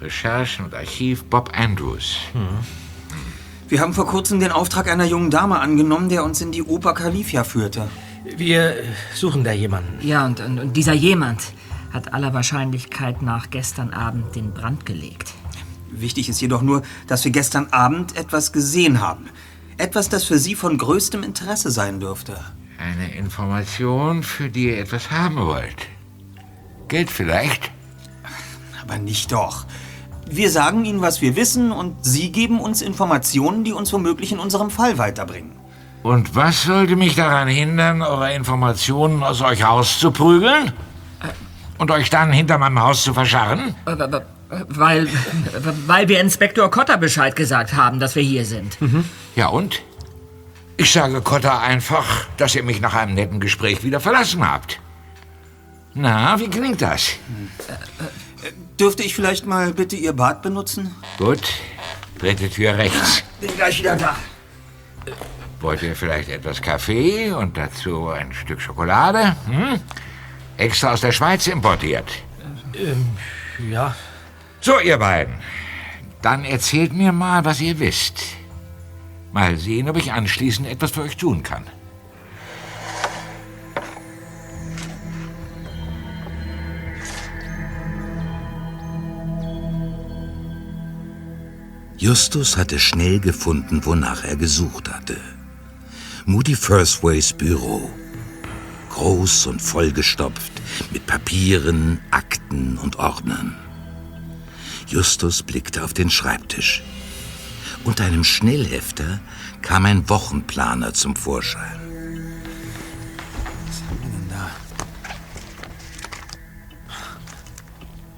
Recherchen und Archiv Bob Andrews. Wir haben vor kurzem den Auftrag einer jungen Dame angenommen, der uns in die Oper Califia führte. Wir suchen da jemanden. Ja, und, und, und dieser jemand hat aller Wahrscheinlichkeit nach gestern Abend den Brand gelegt. Wichtig ist jedoch nur, dass wir gestern Abend etwas gesehen haben. Etwas, das für Sie von größtem Interesse sein dürfte. Eine Information, für die ihr etwas haben wollt. Geld vielleicht? Aber nicht doch. Wir sagen Ihnen, was wir wissen, und Sie geben uns Informationen, die uns womöglich in unserem Fall weiterbringen. Und was sollte mich daran hindern, eure Informationen aus euch rauszuprügeln? Und euch dann hinter meinem Haus zu verscharren? Äh, Weil, weil wir Inspektor Cotter Bescheid gesagt haben, dass wir hier sind. Ja und? Ich sage Cotta einfach, dass ihr mich nach einem netten Gespräch wieder verlassen habt. Na, wie klingt das? Dürfte ich vielleicht mal bitte Ihr Bad benutzen? Gut, dritte Tür rechts. Bin gleich wieder da. Wollt ihr vielleicht etwas Kaffee und dazu ein Stück Schokolade? Hm? Extra aus der Schweiz importiert. Ähm, ja. So, ihr beiden. Dann erzählt mir mal, was ihr wisst. Mal sehen, ob ich anschließend etwas für euch tun kann. Justus hatte schnell gefunden, wonach er gesucht hatte. Moody Firstways Büro. Groß und vollgestopft mit Papieren, Akten und Ordnern. Justus blickte auf den Schreibtisch. Unter einem Schnellhefter kam ein Wochenplaner zum Vorschein. Was haben wir denn da?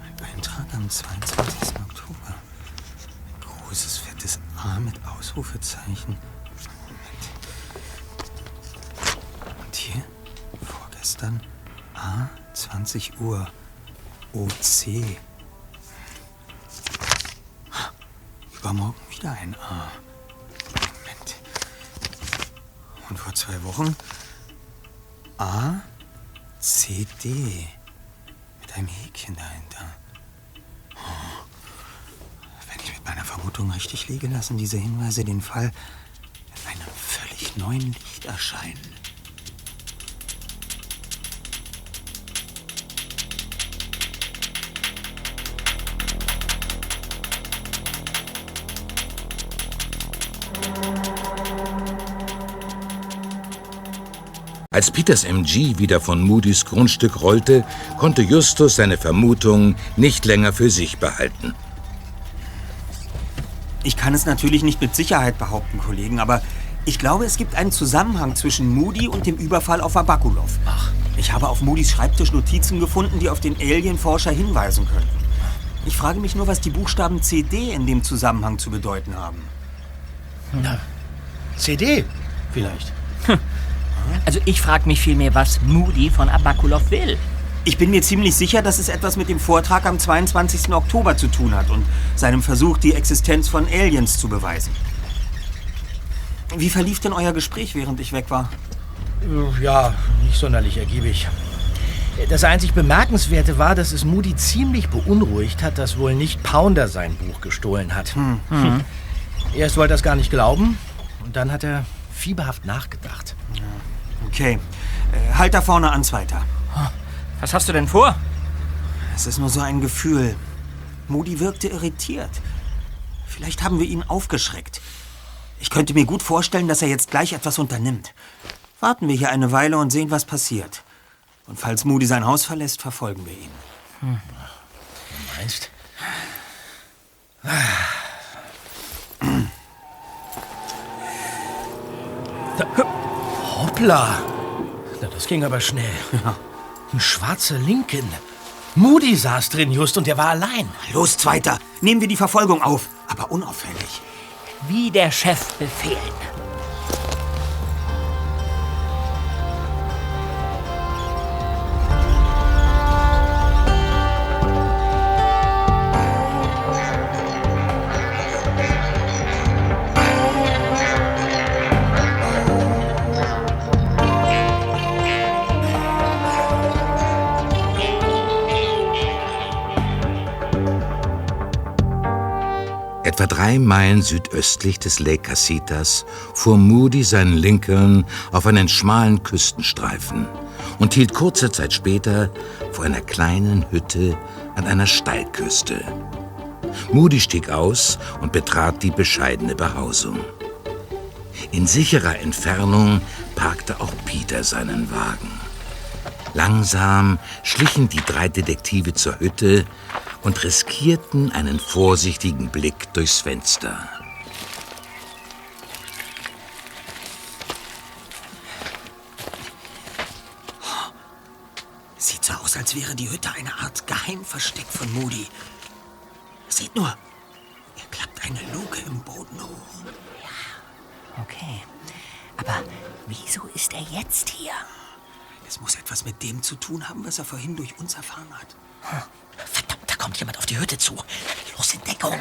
Ein Eintrag am 22. Oktober. Ein großes, fettes A mit Ausrufezeichen. Moment. Und hier? Vorgestern? A, 20 Uhr. OC. Übermorgen wieder ein A. Moment. Und vor zwei Wochen? A, C, D. Mit einem Häkchen dahinter. Oh. Wenn ich mit meiner Vermutung richtig liege, lassen diese Hinweise den Fall in einem völlig neuen Licht erscheinen. Als Peters MG wieder von Moody's Grundstück rollte, konnte Justus seine Vermutung nicht länger für sich behalten. Ich kann es natürlich nicht mit Sicherheit behaupten, Kollegen, aber ich glaube, es gibt einen Zusammenhang zwischen Moody und dem Überfall auf Abakulov. Ach. Ich habe auf Moodys Schreibtisch Notizen gefunden, die auf den Alienforscher hinweisen könnten. Ich frage mich nur, was die Buchstaben CD in dem Zusammenhang zu bedeuten haben. Na, CD vielleicht. Also ich frage mich vielmehr, was Moody von Abakulov will. Ich bin mir ziemlich sicher, dass es etwas mit dem Vortrag am 22. Oktober zu tun hat und seinem Versuch, die Existenz von Aliens zu beweisen. Wie verlief denn euer Gespräch, während ich weg war? Ja, nicht sonderlich ergiebig. Das einzig Bemerkenswerte war, dass es Moody ziemlich beunruhigt hat, dass wohl nicht Pounder sein Buch gestohlen hat. Hm. Hm. Erst wollte er es gar nicht glauben und dann hat er fieberhaft nachgedacht. Okay, äh, halt da vorne an, Zweiter. Was hast du denn vor? Es ist nur so ein Gefühl. Moody wirkte irritiert. Vielleicht haben wir ihn aufgeschreckt. Ich könnte mir gut vorstellen, dass er jetzt gleich etwas unternimmt. Warten wir hier eine Weile und sehen, was passiert. Und falls Moody sein Haus verlässt, verfolgen wir ihn. Hm. Du meinst? Da, hoppla! Na, das ging aber schnell. Ja. Ein schwarzer Lincoln. Moody saß drin just und er war allein. Los, Zweiter, nehmen wir die Verfolgung auf, aber unauffällig. Wie der Chef befehlen. Etwa drei Meilen südöstlich des Lake Casitas fuhr Moody seinen Lincoln auf einen schmalen Küstenstreifen und hielt kurze Zeit später vor einer kleinen Hütte an einer Steilküste. Moody stieg aus und betrat die bescheidene Behausung. In sicherer Entfernung parkte auch Peter seinen Wagen. Langsam schlichen die drei Detektive zur Hütte und riskierten einen vorsichtigen Blick durchs Fenster. Sieht so aus, als wäre die Hütte eine Art Geheimversteck von Moody. Seht nur, er klappt eine Luke im Boden hoch. Okay. Aber wieso ist er jetzt hier? Es muss etwas mit dem zu tun haben, was er vorhin durch uns erfahren hat. Verdammt, da kommt jemand auf die Hütte zu. Los in Deckung.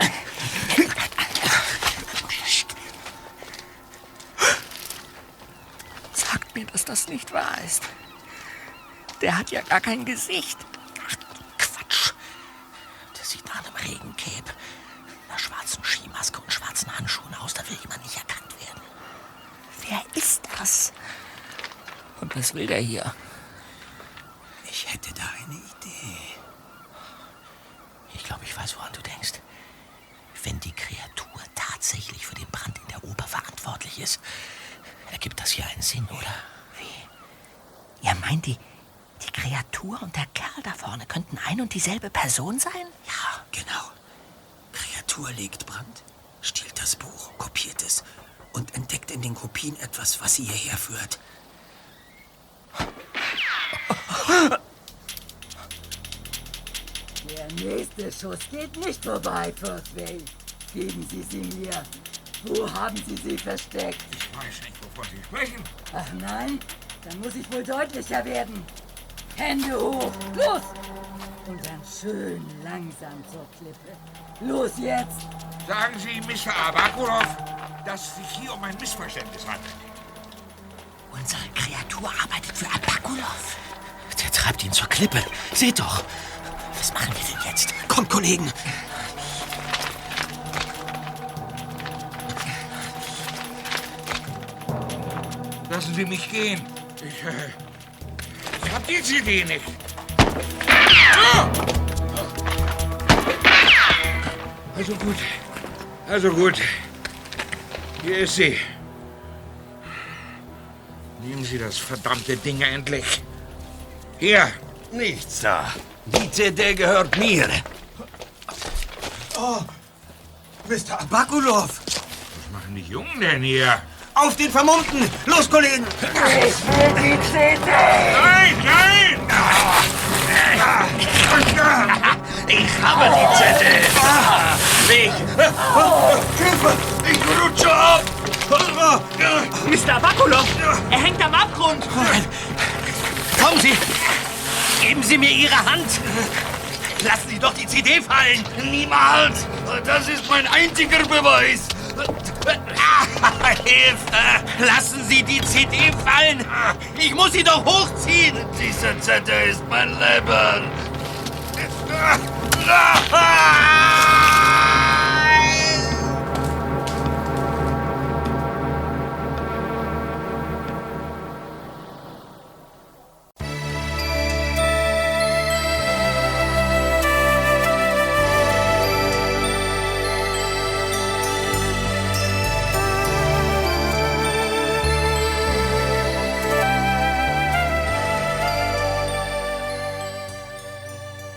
Sagt mir, dass das nicht wahr ist. Der hat ja gar kein Gesicht. Quatsch. Der sieht nach einem Regencape, einer schwarzen Skimaske und schwarzen Handschuhen aus. Da will jemand nicht erkannt werden. Wer ist das? Und was will der hier? Ich hätte da eine Idee. Ich glaube, ich weiß, woran du denkst. Wenn die Kreatur tatsächlich für den Brand in der Oper verantwortlich ist, ergibt das hier einen Sinn, oder? Wie? Ihr meint, die, die Kreatur und der Kerl da vorne könnten ein und dieselbe Person sein? Ja, genau. Kreatur legt Brand, stiehlt das Buch, kopiert es und entdeckt in den Kopien etwas, was sie hierher führt. Der nächste Schuss geht nicht vorbei, Firthway. Geben Sie sie mir. Wo haben Sie sie versteckt? Ich weiß nicht, wovon Sie sprechen. Ach nein? Dann muss ich wohl deutlicher werden. Hände hoch. Los! Und dann schön langsam zur Klippe. Los jetzt! Sagen Sie, Mr. Abakulov, dass es sich hier um ein Missverständnis handelt. Unsere Kreatur arbeitet für Abakulov. Der treibt ihn zur Klippe. Seht doch. Was machen wir denn jetzt? Kommt, Kollegen. Lassen Sie mich gehen. Ich, äh, ich hab diese Idee nicht. Also gut. Also gut. Hier ist sie. Nehmen Sie das verdammte Ding endlich. Hier. Nichts da. Die CD gehört mir. Oh, Mr. Abakulov. Was machen die Jungen denn hier? Auf den Vermummten! Los, Kollegen! Ich will die CD! Nein, nein! Ich habe die Zettel. Weg! Hilfe! Ich rutsche ab! Mr. Abakulov, er hängt am Abgrund. Kommen Sie! Geben Sie mir Ihre Hand! Lassen Sie doch die CD fallen! Niemals! Das ist mein einziger Beweis! Hilfe! Lassen Sie die CD fallen! Ich muss sie doch hochziehen! Dieser Zettel ist mein Leben!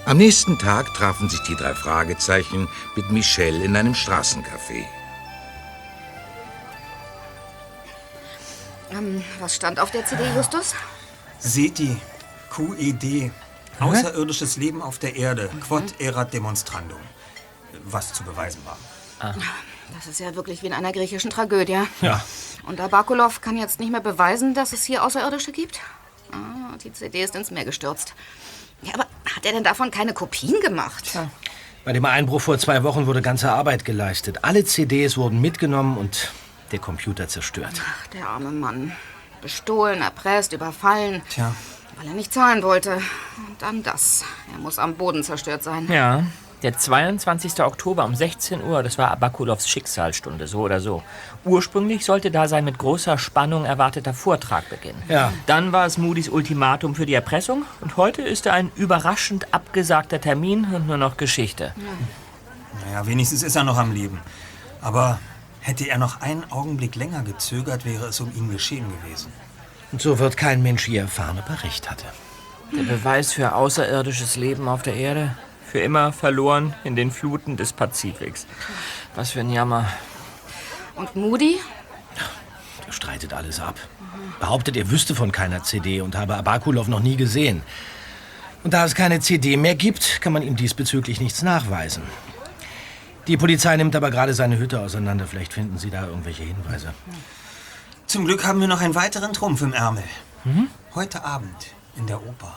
Am nächsten Tag trafen sich die drei Fragezeichen mit Michelle in einem Straßencafé. Ähm, was stand auf der CD, Justus? SETI, QED, außerirdisches Leben auf der Erde, Quod erat demonstrandum. Was zu beweisen war. Das ist ja wirklich wie in einer griechischen Tragödie. Ja. Und Abakulov kann jetzt nicht mehr beweisen, dass es hier Außerirdische gibt? Ah, die CD ist ins Meer gestürzt. Ja, aber hat er denn davon keine Kopien gemacht? Bei dem Einbruch vor zwei Wochen wurde ganze Arbeit geleistet. Alle CDs wurden mitgenommen und der Computer zerstört. Ach, der arme Mann. Bestohlen, erpresst, überfallen. Tja. Weil er nicht zahlen wollte. Und dann das. Er muss am Boden zerstört sein. Ja, der 22. Oktober um 16 Uhr, das war Abakulovs Schicksalsstunde, so oder so. Ursprünglich sollte da sein mit großer Spannung erwarteter Vortrag beginnen. Ja. Dann war es Moody's Ultimatum für die Erpressung und heute ist er ein überraschend abgesagter Termin und nur noch Geschichte. Naja, wenigstens ist er noch am Leben. Aber hätte er noch einen Augenblick länger gezögert, wäre es um ihn geschehen gewesen. Und so wird kein Mensch je erfahren, ob er recht hatte. Der Beweis für außerirdisches Leben auf der Erde. Für immer verloren in den Fluten des Pazifiks. Was für ein Jammer. Und Moody? Er streitet alles ab. Behauptet, er wüsste von keiner CD und habe Abakulov noch nie gesehen. Und da es keine CD mehr gibt, kann man ihm diesbezüglich nichts nachweisen. Die Polizei nimmt aber gerade seine Hütte auseinander. Vielleicht finden Sie da irgendwelche Hinweise. Zum Glück haben wir noch einen weiteren Trumpf im Ärmel. Heute Abend in der Oper.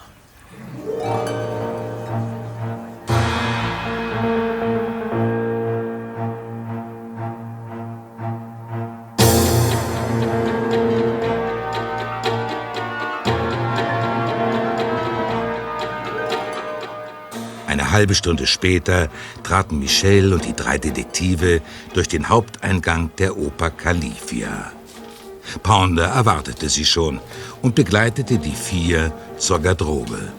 Eine halbe Stunde später traten Michel und die drei Detektive durch den Haupteingang der Oper Califia. Pounder erwartete sie schon und begleitete die vier zur Garderobe.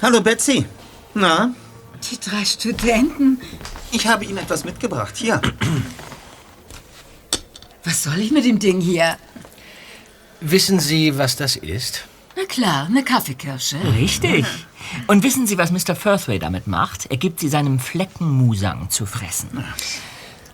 Hallo Betsy. Na? Die drei Studenten. Ich habe Ihnen etwas mitgebracht. Hier. Was soll ich mit dem Ding hier? Wissen Sie, was das ist? Na klar, eine Kaffeekirsche. Richtig. Und wissen Sie, was Mr. Firthway damit macht? Er gibt sie seinem Fleckenmusang zu fressen.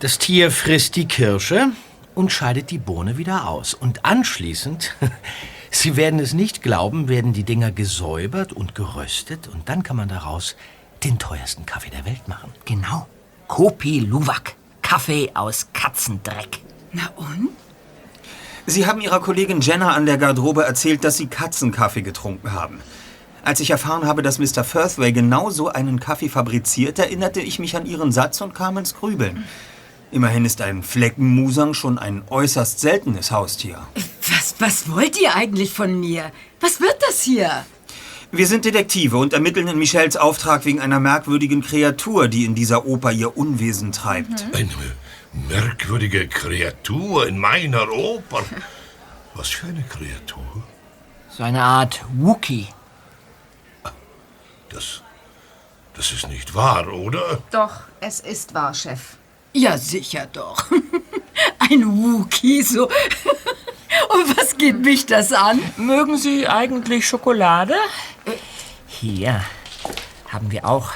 Das Tier frisst die Kirsche und scheidet die Bohne wieder aus. Und anschließend, Sie werden es nicht glauben, werden die Dinger gesäubert und geröstet und dann kann man daraus den teuersten Kaffee der Welt machen. Genau. Kopi Luwak. Kaffee aus Katzendreck. Na und? Sie haben Ihrer Kollegin Jenna an der Garderobe erzählt, dass Sie Katzenkaffee getrunken haben. Als ich erfahren habe, dass Mr. Firthway genau so einen Kaffee fabriziert, erinnerte ich mich an Ihren Satz und kam ins Grübeln. Immerhin ist ein Fleckenmusang schon ein äußerst seltenes Haustier. Was, was wollt ihr eigentlich von mir? Was wird das hier? Wir sind Detektive und ermitteln in Michels Auftrag wegen einer merkwürdigen Kreatur, die in dieser Oper ihr Unwesen treibt. Eine merkwürdige Kreatur in meiner Oper. Was für eine Kreatur? So eine Art Wookie. Das, das ist nicht wahr, oder? Doch, es ist wahr, Chef. Ja, sicher doch. Ein Wookie, so. Und was geht mich das an? Mögen Sie eigentlich Schokolade? Hier haben wir auch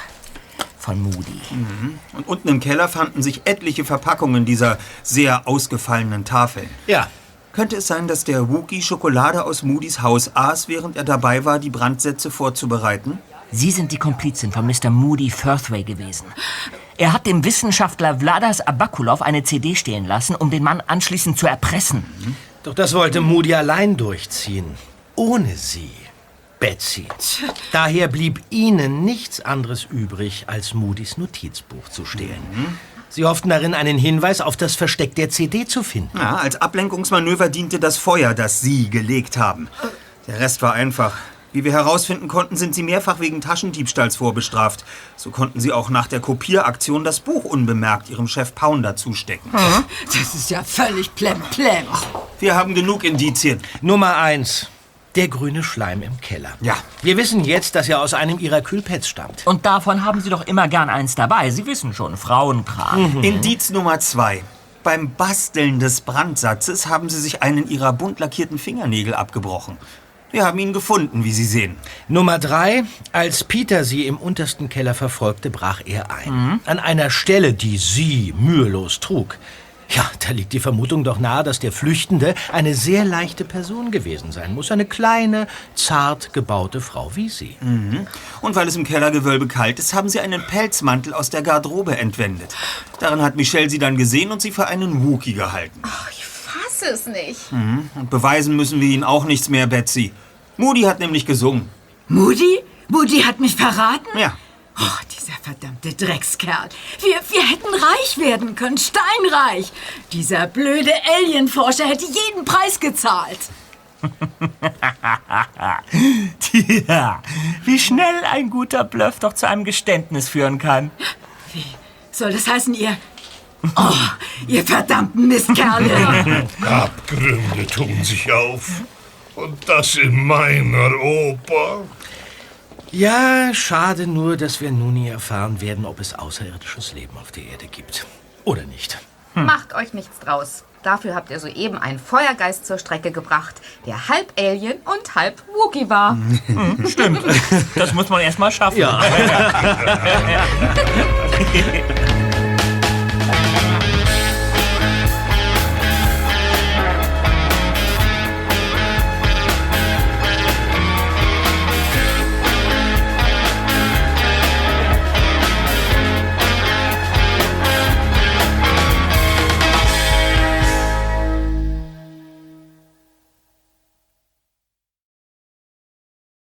von Moody. Mhm. Und unten im Keller fanden sich etliche Verpackungen dieser sehr ausgefallenen Tafeln. Ja. Könnte es sein, dass der Wookie Schokolade aus Moody's Haus aß, während er dabei war, die Brandsätze vorzubereiten? Sie sind die Komplizin von Mr. Moody Firthway gewesen. Er hat dem Wissenschaftler Vladas Abakulov eine CD stehlen lassen, um den Mann anschließend zu erpressen. Doch das wollte Moody allein durchziehen. Ohne sie. Betsy. Daher blieb Ihnen nichts anderes übrig, als Moody's Notizbuch zu stehlen. Sie hofften darin, einen Hinweis auf das Versteck der CD zu finden. Ja, als Ablenkungsmanöver diente das Feuer, das Sie gelegt haben. Der Rest war einfach. Wie wir herausfinden konnten, sind Sie mehrfach wegen Taschendiebstahls vorbestraft. So konnten Sie auch nach der Kopieraktion das Buch unbemerkt Ihrem Chef Pounder zustecken. Das ist ja völlig plemplem. Wir haben genug Indizien. Nummer eins. Der grüne Schleim im Keller. Ja. Wir wissen jetzt, dass er aus einem Ihrer Kühlpads stammt. Und davon haben Sie doch immer gern eins dabei. Sie wissen schon, Frauenkram. Mhm. Indiz Nummer zwei. Beim Basteln des Brandsatzes haben Sie sich einen Ihrer bunt lackierten Fingernägel abgebrochen. Wir haben ihn gefunden, wie Sie sehen. Nummer drei. Als Peter Sie im untersten Keller verfolgte, brach er ein. An einer Stelle, die Sie mühelos trug. Ja, da liegt die Vermutung doch nahe, dass der Flüchtende eine sehr leichte Person gewesen sein muss. Eine kleine, zart gebaute Frau wie Sie. Mhm. Und weil es im Kellergewölbe kalt ist, haben Sie einen Pelzmantel aus der Garderobe entwendet. Darin hat Michelle Sie dann gesehen und Sie für einen Wookie gehalten. Ich fasse es nicht. Mhm. Und beweisen müssen wir Ihnen auch nichts mehr, Betsy. Moody hat nämlich gesungen. Moody? Moody hat mich verraten? Ja. Oh, dieser verdammte Dreckskerl. Wir, wir hätten reich werden können, steinreich. Dieser blöde Alienforscher hätte jeden Preis gezahlt. Tja, wie schnell ein guter Bluff doch zu einem Geständnis führen kann. Wie soll das heißen, ihr... Oh, ihr verdammten Mistkerle. Abgründe tun sich auf. Und das in meiner Oper. Ja, schade nur, dass wir nun nie erfahren werden, ob es außerirdisches Leben auf der Erde gibt. Oder nicht. Macht euch nichts draus. Dafür habt ihr soeben einen Feuergeist zur Strecke gebracht, der halb Alien und halb Wookie war. Stimmt. Das muss man erst mal schaffen. Ja.